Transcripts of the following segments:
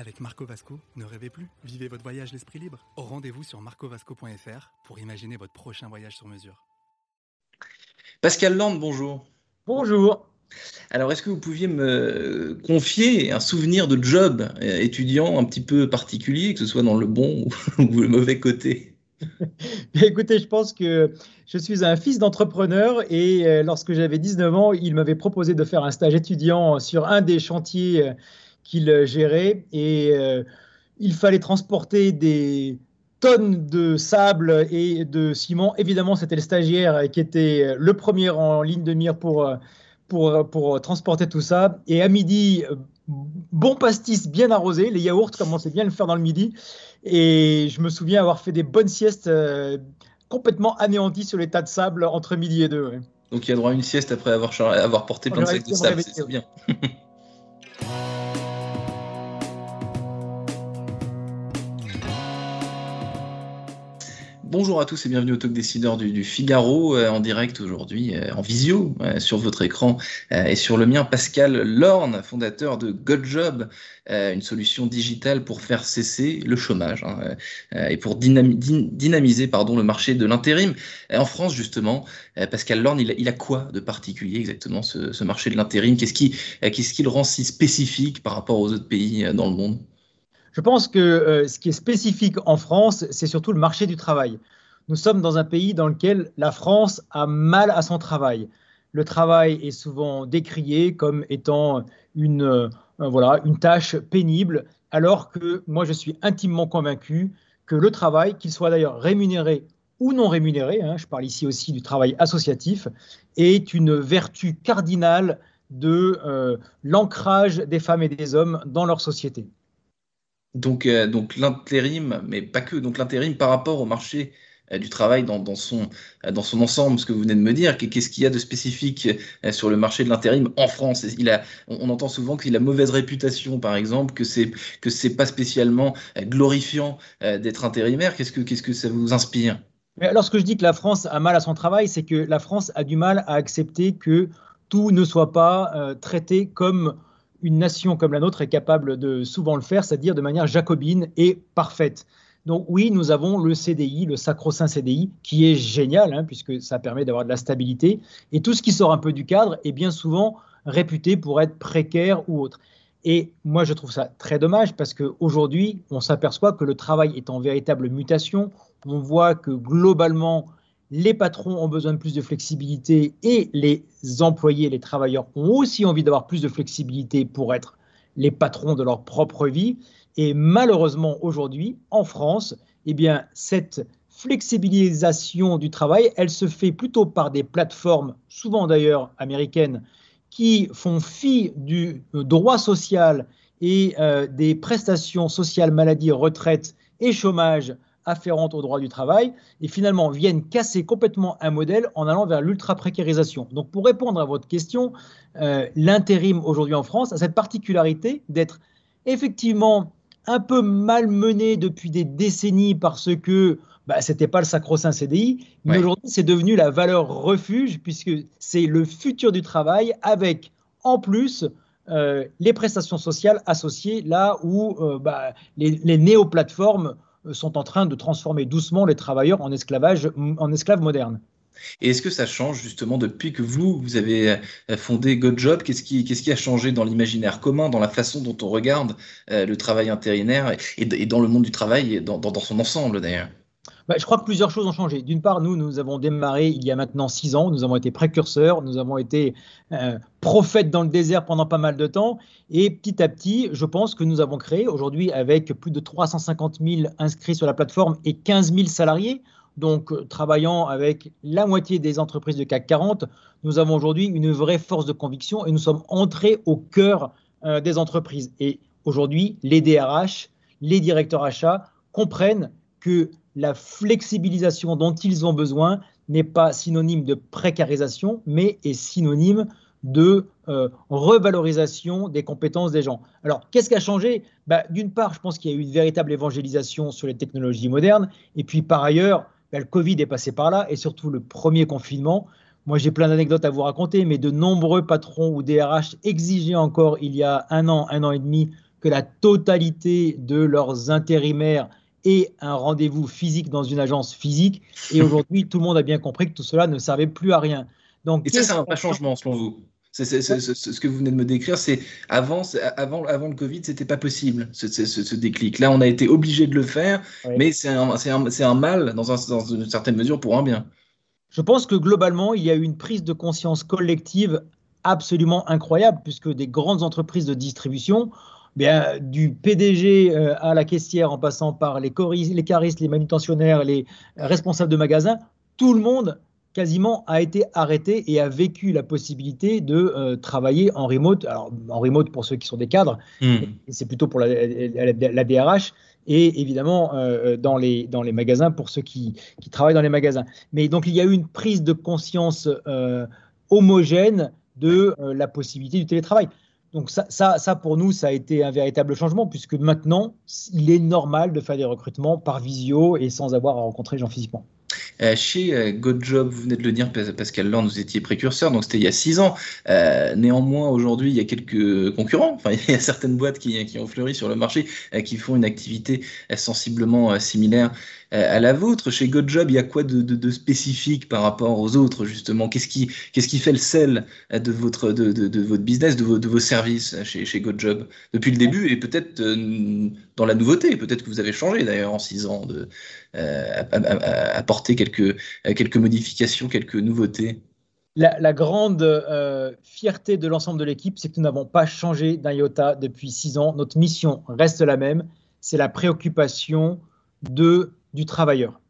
Avec Marco Vasco, ne rêvez plus, vivez votre voyage l'esprit libre. Au rendez-vous sur marcovasco.fr pour imaginer votre prochain voyage sur mesure. Pascal Land, bonjour. Bonjour. Alors, est-ce que vous pouviez me confier un souvenir de job euh, étudiant un petit peu particulier, que ce soit dans le bon ou le mauvais côté? Écoutez, je pense que je suis un fils d'entrepreneur et euh, lorsque j'avais 19 ans, il m'avait proposé de faire un stage étudiant sur un des chantiers euh, qu'il gérait et il fallait transporter des tonnes de sable et de ciment. Évidemment, c'était le stagiaire qui était le premier en ligne de mire pour, pour, pour transporter tout ça. Et à midi, bon pastis bien arrosé. Les yaourts commençaient bien à le faire dans le midi. Et je me souviens avoir fait des bonnes siestes euh, complètement anéanties sur les tas de sable entre midi et deux. Donc il y a droit à une sieste après avoir, avoir porté plein de sacs de sable, c'est bien. Bonjour à tous et bienvenue au Talk Décideur du, Figaro euh, en direct aujourd'hui, euh, en visio, euh, sur votre écran et sur le mien. Pascal Lorne, fondateur de GodJob, une solution digitale pour faire cesser le chômage hein, et pour dynamiser le marché de l'intérim. en France, justement, Pascal Lorne, il, a quoi de particulier exactement ce, ce marché de l'intérim? Qu'est-ce qui, qu'est-ce qui le rend si spécifique par rapport aux autres pays dans le monde? Je pense que euh, ce qui est spécifique en France, c'est surtout le marché du travail. Nous sommes dans un pays dans lequel la France a mal à son travail. Le travail est souvent décrié comme étant une, euh, une tâche pénible, alors que moi je suis intimement convaincu que le travail, qu'il soit d'ailleurs rémunéré ou non rémunéré, hein, je parle ici aussi du travail associatif, est une vertu cardinale de euh, l'ancrage des femmes et des hommes dans leur société. Donc, euh, donc l'intérim, mais pas que, donc l'intérim par rapport au marché euh, du travail dans, son, euh, dans son ensemble, ce que vous venez de me dire, qu'est-ce qu'il y a de spécifique sur le marché de l'intérim en France? On, entend souvent qu'il a mauvaise réputation, par exemple, que c'est que c'est pas spécialement glorifiant d'être intérimaire. Qu'est-ce que qu'est-ce que ça vous inspire? Lorsque je dis que la France a mal à son travail, c'est que la France a du mal à accepter que tout ne soit pas traité comme une nation comme la nôtre est capable de souvent le faire, c'est-à-dire de manière jacobine et parfaite. Donc oui, nous avons le CDI, le sacro-saint CDI, qui est génial, hein, puisque ça permet d'avoir de la stabilité. Et tout ce qui sort un peu du cadre est bien souvent réputé pour être précaire ou autre. Et moi, je trouve ça très dommage parce qu'aujourd'hui, on s'aperçoit que le travail est en véritable mutation. On voit que globalement, les patrons ont besoin de plus de flexibilité et les employés, les travailleurs ont aussi envie d'avoir plus de flexibilité pour être les patrons de leur propre vie. Et malheureusement, aujourd'hui, en France, eh bien, cette flexibilisation du travail, elle se fait plutôt par des plateformes, souvent d'ailleurs américaines, qui font fi du droit social et euh, des prestations sociales, maladie, retraite et chômage afférentes au droit du travail et finalement viennent casser complètement un modèle en allant vers l'ultra-précarisation. Donc pour répondre à votre question, euh, l'intérim aujourd'hui en France a cette particularité d'être effectivement un peu malmené depuis des décennies parce que bah, ce n'était pas le sacro-saint CDI, mais aujourd'hui c'est devenu la valeur refuge puisque c'est le futur du travail avec en plus euh, les prestations sociales associées là où euh, bah, les, les néo-plateformes sont en train de transformer doucement les travailleurs en, esclavage, en esclaves modernes. Et est-ce que ça change justement depuis que vous, vous avez euh, fondé GodJob? Qu'est-ce qui, qu'est-ce qui a changé dans l'imaginaire commun, dans la façon dont on regarde euh, le travail intérinaire et, dans le monde du travail, et dans son ensemble d'ailleurs? Bah, je crois que plusieurs choses ont changé. D'une part, nous, nous avons démarré il y a maintenant six ans. Nous avons été précurseurs, nous avons été euh, prophètes dans le désert pendant pas mal de temps. Et petit à petit, je pense que nous avons créé, aujourd'hui, avec plus de 350 000 inscrits sur la plateforme et 15 000 salariés, donc euh, travaillant avec la moitié des entreprises de CAC 40, nous avons aujourd'hui une vraie force de conviction et nous sommes entrés au cœur euh, des entreprises. Et aujourd'hui, les DRH, les directeurs achats comprennent que la flexibilisation dont ils ont besoin n'est pas synonyme de précarisation, mais est synonyme de euh, revalorisation des compétences des gens. Alors, qu'est-ce qui a changé? Bah, D'une part, je pense qu'il y a eu une véritable évangélisation sur les technologies modernes, et puis par ailleurs, bah, le Covid est passé par là, et surtout le premier confinement. Moi, j'ai plein d'anecdotes à vous raconter, mais de nombreux patrons ou DRH exigeaient encore, il y a un an, un an et demi, que la totalité de leurs intérimaires aient un rendez-vous physique dans une agence physique. Et aujourd'hui, tout le monde a bien compris que tout cela ne servait plus à rien. Donc, et ça, c'est un vrai changement selon vous ce que vous venez de me décrire, c'est avant, avant, avant le Covid, c'était pas possible ce, déclic. Là, on a été obligé de le faire, mais c'est un, un, mal dans, dans, une certaine mesure pour un bien. Je pense que globalement, il y a eu une prise de conscience collective absolument incroyable, puisque des grandes entreprises de distribution, bien, du PDG euh, à la caissière, en passant par les, les caristes, les manutentionnaires, les responsables de magasins, tout le monde quasiment a été arrêté et a vécu la possibilité de euh, travailler en remote. Alors, en remote pour ceux qui sont des cadres, hmm. c'est plutôt pour la, la, DRH, et évidemment euh, dans, les, dans les magasins pour ceux qui, qui, travaillent dans les magasins. Mais donc, il y a eu une prise de conscience euh, homogène de la possibilité du télétravail. Donc ça, ça, ça, pour nous, ça a été un véritable changement, puisque maintenant, il est normal de faire des recrutements par visio et sans avoir à rencontrer les gens physiquement. Euh, chez euh, GoJob, vous venez de le dire, Pascal Lorne, vous étiez précurseur, donc c'était il y a six ans. Euh, néanmoins, aujourd'hui, il y a quelques concurrents. Enfin, il y a certaines boîtes qui, ont fleuri sur le marché, qui font une activité sensiblement similaire euh, à la vôtre. Chez GoJob, il y a quoi de, spécifique par rapport aux autres, justement? Qu'est-ce qui, qu'est-ce qui fait le sel de votre, de, votre business, de vos, de vos services chez, chez GoJob depuis le début et peut-être euh, dans la nouveauté Peut-être que vous avez changé d'ailleurs en six ans, de, euh, apporter quelques, quelques modifications, quelques nouveautés. La, grande fierté de l'ensemble de l'équipe, c'est que nous n'avons pas changé d'un iota depuis six ans. Notre mission reste la même. C'est la préoccupation de du travailleur.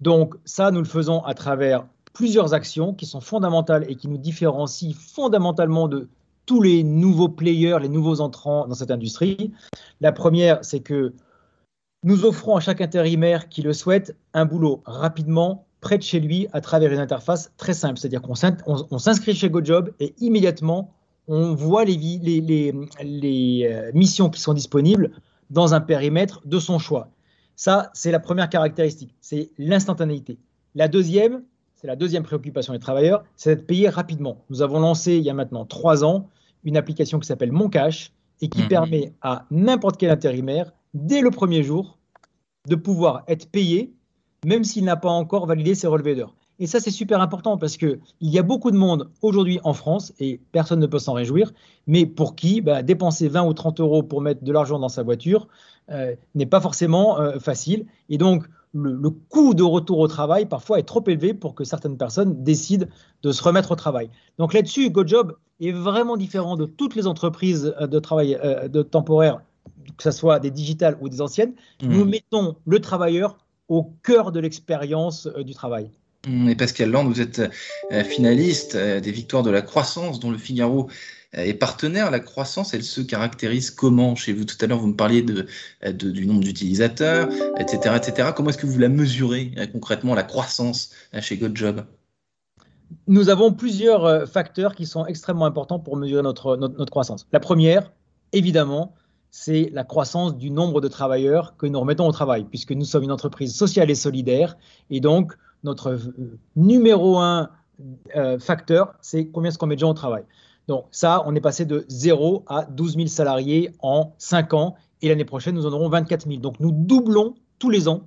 Donc ça, nous le faisons à travers plusieurs actions qui sont fondamentales et qui nous différencient fondamentalement de tous les nouveaux players, les nouveaux entrants dans cette industrie. La première, c'est que nous offrons à chaque intérimaire qui le souhaite un boulot rapidement, près de chez lui, à travers une interface très simple. C'est-à-dire qu'on s'inscrit chez GoJob et immédiatement, on voit les, les, euh, missions qui sont disponibles dans un périmètre de son choix. Ça, c'est la première caractéristique, c'est l'instantanéité. La deuxième, c'est la deuxième préoccupation des travailleurs, c'est d'être payé rapidement. Nous avons lancé il y a maintenant trois ans une application qui s'appelle Mon Cash et qui mhm. permet à n'importe quel intérimaire, dès le premier jour, de pouvoir être payé, même s'il n'a pas encore validé ses relevés d'heures. Et ça, c'est super important parce qu'il y a beaucoup de monde aujourd'hui en France, et personne ne peut s'en réjouir, mais pour qui bah, dépenser 20 ou 30 euros pour mettre de l'argent dans sa voiture, n'est pas forcément euh, facile. Et donc, le, coût de retour au travail parfois est trop élevé pour que certaines personnes décident de se remettre au travail. Donc là-dessus, GoJob est vraiment différent de toutes les entreprises euh, de travail de temporaire, que ce soit des digitales ou des anciennes. Mmh. Nous mettons le travailleur au cœur de l'expérience du travail. Mmh, et Pascal Land, vous êtes finaliste des victoires de la croissance dont le Figaro euh, et partenaire, la croissance, elle se caractérise comment? Chez vous Tout à l'heure, vous me parliez de, du nombre d'utilisateurs, etc., etc. Comment est-ce que vous la mesurez euh, concrètement, la croissance euh, chez GoJob Nous avons plusieurs facteurs qui sont extrêmement importants pour mesurer notre, notre, croissance. La première, évidemment, c'est la croissance du nombre de travailleurs que nous remettons au travail, puisque nous sommes une entreprise sociale et solidaire. Et donc, notre numéro un facteur, c'est combien est-ce qu'on met de gens au travail. Donc ça, on est passé de 0 à 12 000 salariés en 5 ans et l'année prochaine, nous en aurons 24 000. Donc nous doublons tous les ans,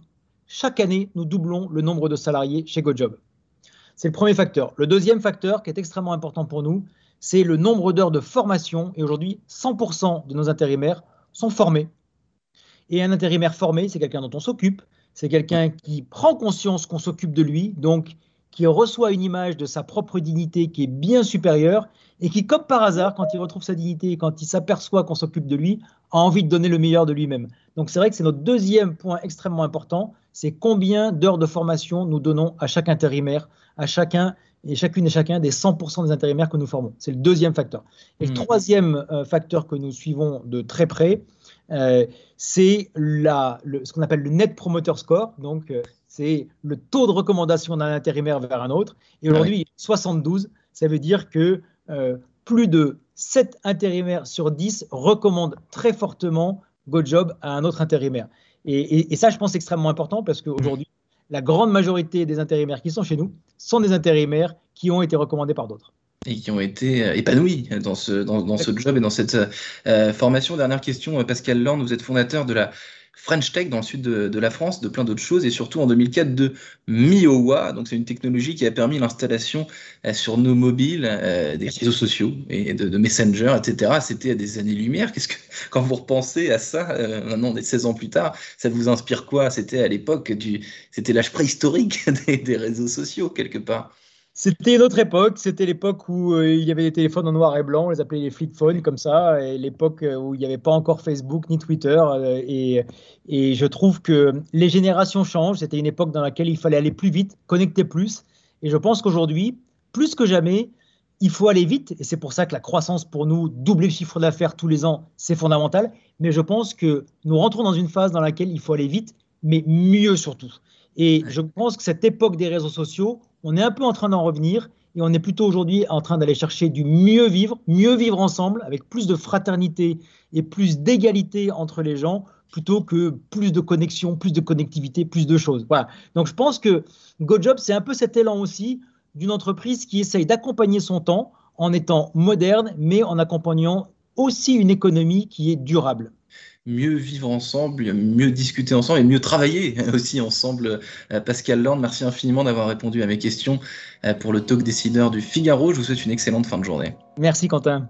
chaque année, nous doublons le nombre de salariés chez GoJob. C'est le premier facteur. Le deuxième facteur qui est extrêmement important pour nous, c'est le nombre d'heures de formation. Et aujourd'hui, 100% de nos intérimaires sont formés. Et un intérimaire formé, c'est quelqu'un dont on s'occupe, c'est quelqu'un qui prend conscience qu'on s'occupe de lui, donc qui reçoit une image de sa propre dignité qui est bien supérieure et qui, comme par hasard, quand il retrouve sa dignité et quand il s'aperçoit qu'on s'occupe de lui, a envie de donner le meilleur de lui-même. Donc c'est vrai que c'est notre deuxième point extrêmement important, c'est combien d'heures de formation nous donnons à chaque intérimaire, à chacun et chacune et chacun des 100% des intérimaires que nous formons. C'est le deuxième facteur. Et le mmh. troisième euh, facteur que nous suivons de très près, euh, c'est ce qu'on appelle le Net Promoter Score. Donc, euh, c'est le taux de recommandation d'un intérimaire vers un autre. Et aujourd'hui, 72, ça veut dire que euh, plus de 7 intérimaires sur 10 recommandent très fortement GoJob à un autre intérimaire. Et, ça, je pense, extrêmement important parce qu'aujourd'hui, la grande majorité des intérimaires qui sont chez nous sont des intérimaires qui ont été recommandés par d'autres et qui ont été euh, épanouis dans ce, dans, ce job et dans cette euh, formation. Dernière question, Pascal Lorne, vous êtes fondateur de la French Tech dans le sud de, la France, de plein d'autres choses, et surtout en 2004 de Miowa. Donc c'est une technologie qui a permis l'installation euh, sur nos mobiles euh, des réseaux sociaux et de, Messenger, etc. C'était à des années-lumière. Qu'est-ce que quand vous repensez à ça, euh, maintenant des 16 ans plus tard, ça vous inspire quoi? C'était à l'époque du, c'était l'âge préhistorique des réseaux sociaux quelque part. C'était une autre époque, c'était l'époque où euh, il y avait des téléphones en noir et blanc, on les appelait les flip phones comme ça, et l'époque euh, où il n'y avait pas encore Facebook ni Twitter. Euh, et, et, je trouve que les générations changent, c'était une époque dans laquelle il fallait aller plus vite, connecter plus. Et je pense qu'aujourd'hui, plus que jamais, il faut aller vite, et c'est pour ça que la croissance pour nous, doubler le chiffre d'affaires tous les ans, c'est fondamental. Mais je pense que nous rentrons dans une phase dans laquelle il faut aller vite, mais mieux surtout. Et je pense que cette époque des réseaux sociaux, on est un peu en train d'en revenir et on est plutôt aujourd'hui en train d'aller chercher du mieux vivre, mieux vivre ensemble, avec plus de fraternité et plus d'égalité entre les gens, plutôt que plus de connexion, plus de connectivité, plus de choses. Voilà. Donc je pense que GoJob, c'est un peu cet élan aussi d'une entreprise qui essaye d'accompagner son temps en étant moderne, mais en accompagnant aussi une économie qui est durable mieux vivre ensemble, mieux discuter ensemble et mieux travailler aussi ensemble. Euh, Pascal Lorne, merci infiniment d'avoir répondu à mes questions euh, pour le talk décideur du Figaro. Je vous souhaite une excellente fin de journée. Merci Quentin.